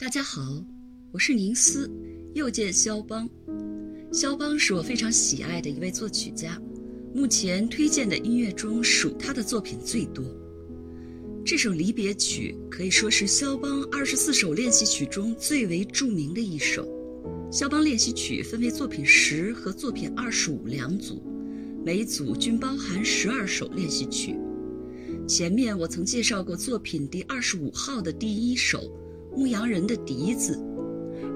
大家好，我是宁思，又见肖邦。肖邦是我非常喜爱的一位作曲家，目前推荐的音乐中属他的作品最多。这首离别曲可以说是肖邦二十四首练习曲中最为著名的一首。肖邦练习曲分为作品十和作品二十五两组，每组均包含十二首练习曲。前面我曾介绍过作品第二十五号的第一首《牧羊人的笛子》，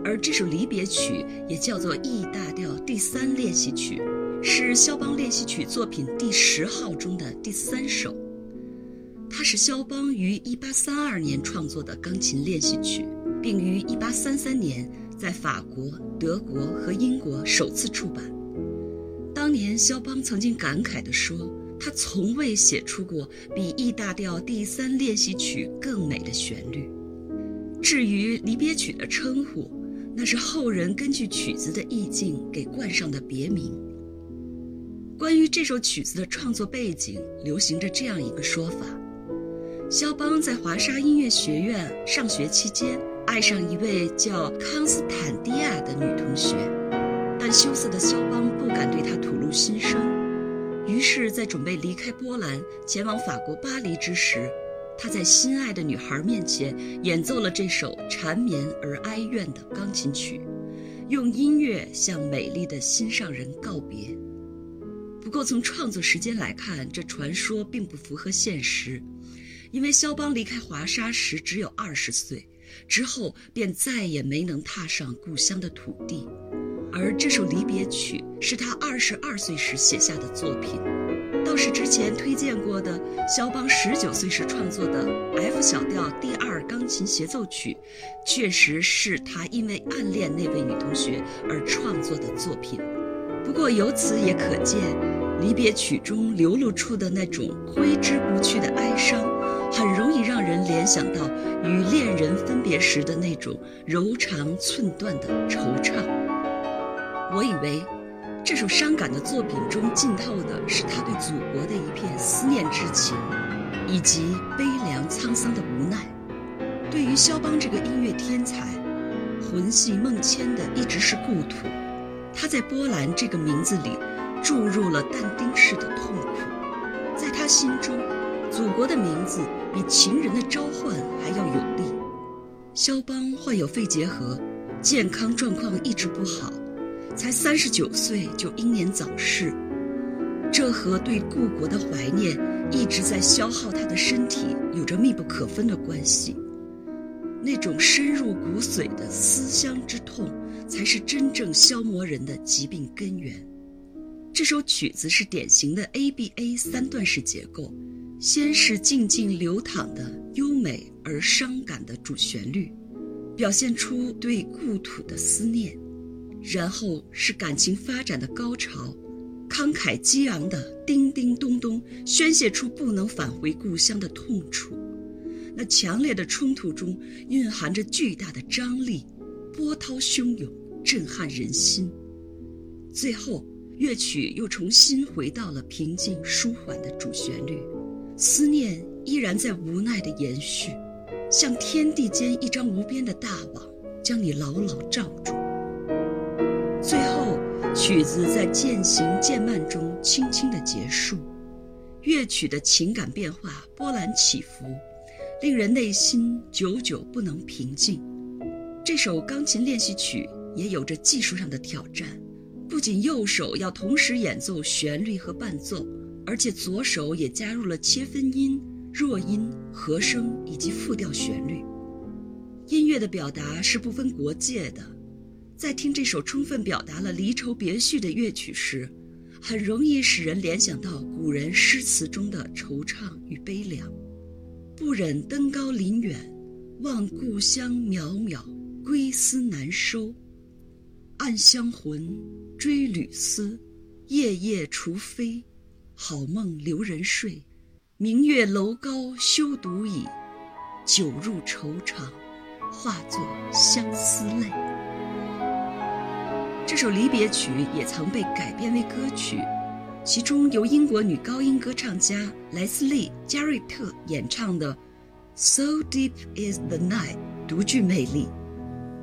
而这首离别曲也叫做 E 大调第三练习曲，是肖邦练习曲作品第十号中的第三首。它是肖邦于1832年创作的钢琴练习曲，并于1833年在法国、德国和英国首次出版。当年肖邦曾经感慨地说。他从未写出过比 E 大调第三练习曲更美的旋律。至于离别曲的称呼，那是后人根据曲子的意境给冠上的别名。关于这首曲子的创作背景，流行着这样一个说法：肖邦在华沙音乐学院上学期间，爱上一位叫康斯坦蒂亚的女同学，但羞涩的肖邦不敢对她吐露心声。于是，在准备离开波兰前往法国巴黎之时，他在心爱的女孩面前演奏了这首缠绵而哀怨的钢琴曲，用音乐向美丽的心上人告别。不过，从创作时间来看，这传说并不符合现实，因为肖邦离开华沙时只有二十岁，之后便再也没能踏上故乡的土地。而这首离别曲是他二十二岁时写下的作品，倒是之前推荐过的肖邦十九岁时创作的 F 小调第二钢琴协奏曲，确实是他因为暗恋那位女同学而创作的作品。不过由此也可见，离别曲中流露出的那种挥之不去的哀伤，很容易让人联想到与恋人分别时的那种柔肠寸断的惆怅。我以为，这首伤感的作品中浸透的是他对祖国的一片思念之情，以及悲凉沧桑的无奈。对于肖邦这个音乐天才，魂系梦牵的一直是故土。他在波兰这个名字里注入了但丁式的痛苦。在他心中，祖国的名字比情人的召唤还要有力。肖邦患有肺结核，健康状况一直不好。才三十九岁就英年早逝，这和对故国的怀念一直在消耗他的身体有着密不可分的关系。那种深入骨髓的思乡之痛，才是真正消磨人的疾病根源。这首曲子是典型的 ABA 三段式结构，先是静静流淌的优美而伤感的主旋律，表现出对故土的思念。然后是感情发展的高潮，慷慨激昂的叮叮咚咚，宣泄出不能返回故乡的痛楚。那强烈的冲突中蕴含着巨大的张力，波涛汹涌，震撼人心。最后，乐曲又重新回到了平静舒缓的主旋律，思念依然在无奈的延续，像天地间一张无边的大网，将你牢牢罩住。曲子在渐行渐慢中轻轻的结束，乐曲的情感变化波澜起伏，令人内心久久不能平静。这首钢琴练习曲也有着技术上的挑战，不仅右手要同时演奏旋律和伴奏，而且左手也加入了切分音、弱音、和声以及复调旋律。音乐的表达是不分国界的。在听这首充分表达了离愁别绪的乐曲时，很容易使人联想到古人诗词中的惆怅与悲凉。不忍登高临远，望故乡渺渺，归思难收。暗香魂，追旅思，夜夜除非，好梦留人睡。明月楼高休独倚，酒入愁肠，化作相思泪。这首离别曲也曾被改编为歌曲，其中由英国女高音歌唱家莱斯利·加瑞特演唱的《So Deep Is the Night》独具魅力，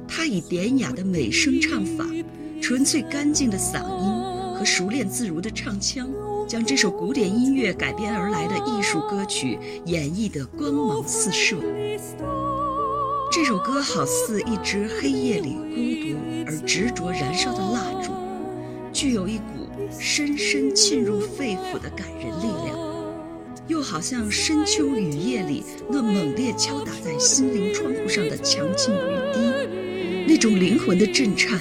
她以典雅的美声唱法、纯粹干净的嗓音和熟练自如的唱腔，将这首古典音乐改编而来的艺术歌曲演绎得光芒四射。这首歌好似一支黑夜里孤独而执着燃烧的蜡烛，具有一股深深沁入肺腑的感人力量，又好像深秋雨夜里那猛烈敲打在心灵窗户上的强劲雨滴，那种灵魂的震颤，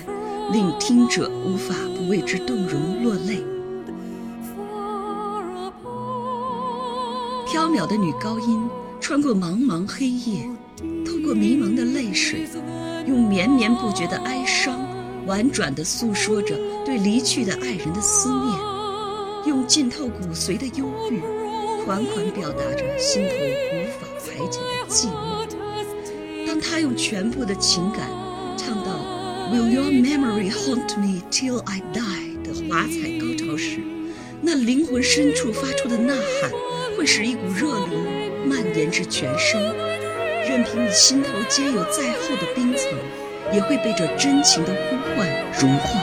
令听者无法不为之动容落泪。飘渺的女高音穿过茫茫黑夜。过迷蒙的泪水，用绵绵不绝的哀伤，婉转地诉说着对离去的爱人的思念；用浸透骨髓的忧郁，款款表达着心头无法排解的寂寞。当他用全部的情感唱到 "Will your memory haunt me till I die" 的华彩高潮时，那灵魂深处发出的呐喊，会使一股热流蔓延至全身。任凭你心头皆有再厚的冰层，也会被这真情的呼唤融化。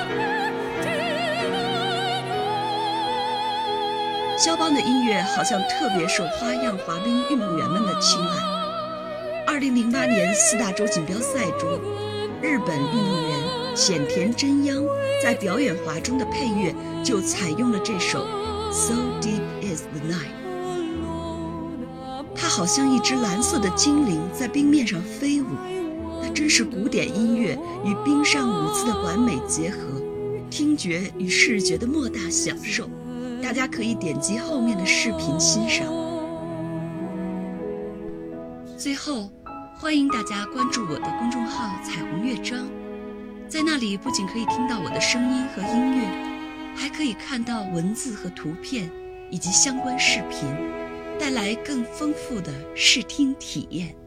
肖邦的音乐好像特别受花样滑冰运动员们的青睐。二零零八年四大洲锦标赛中，日本运动员浅田真央在表演滑中的配乐就采用了这首《So Deep Is the Night》。好像一只蓝色的精灵在冰面上飞舞，那真是古典音乐与冰上舞姿的完美结合，听觉与视觉的莫大享受。大家可以点击后面的视频欣赏。最后，欢迎大家关注我的公众号“彩虹乐章”，在那里不仅可以听到我的声音和音乐，还可以看到文字和图片以及相关视频。带来更丰富的视听体验。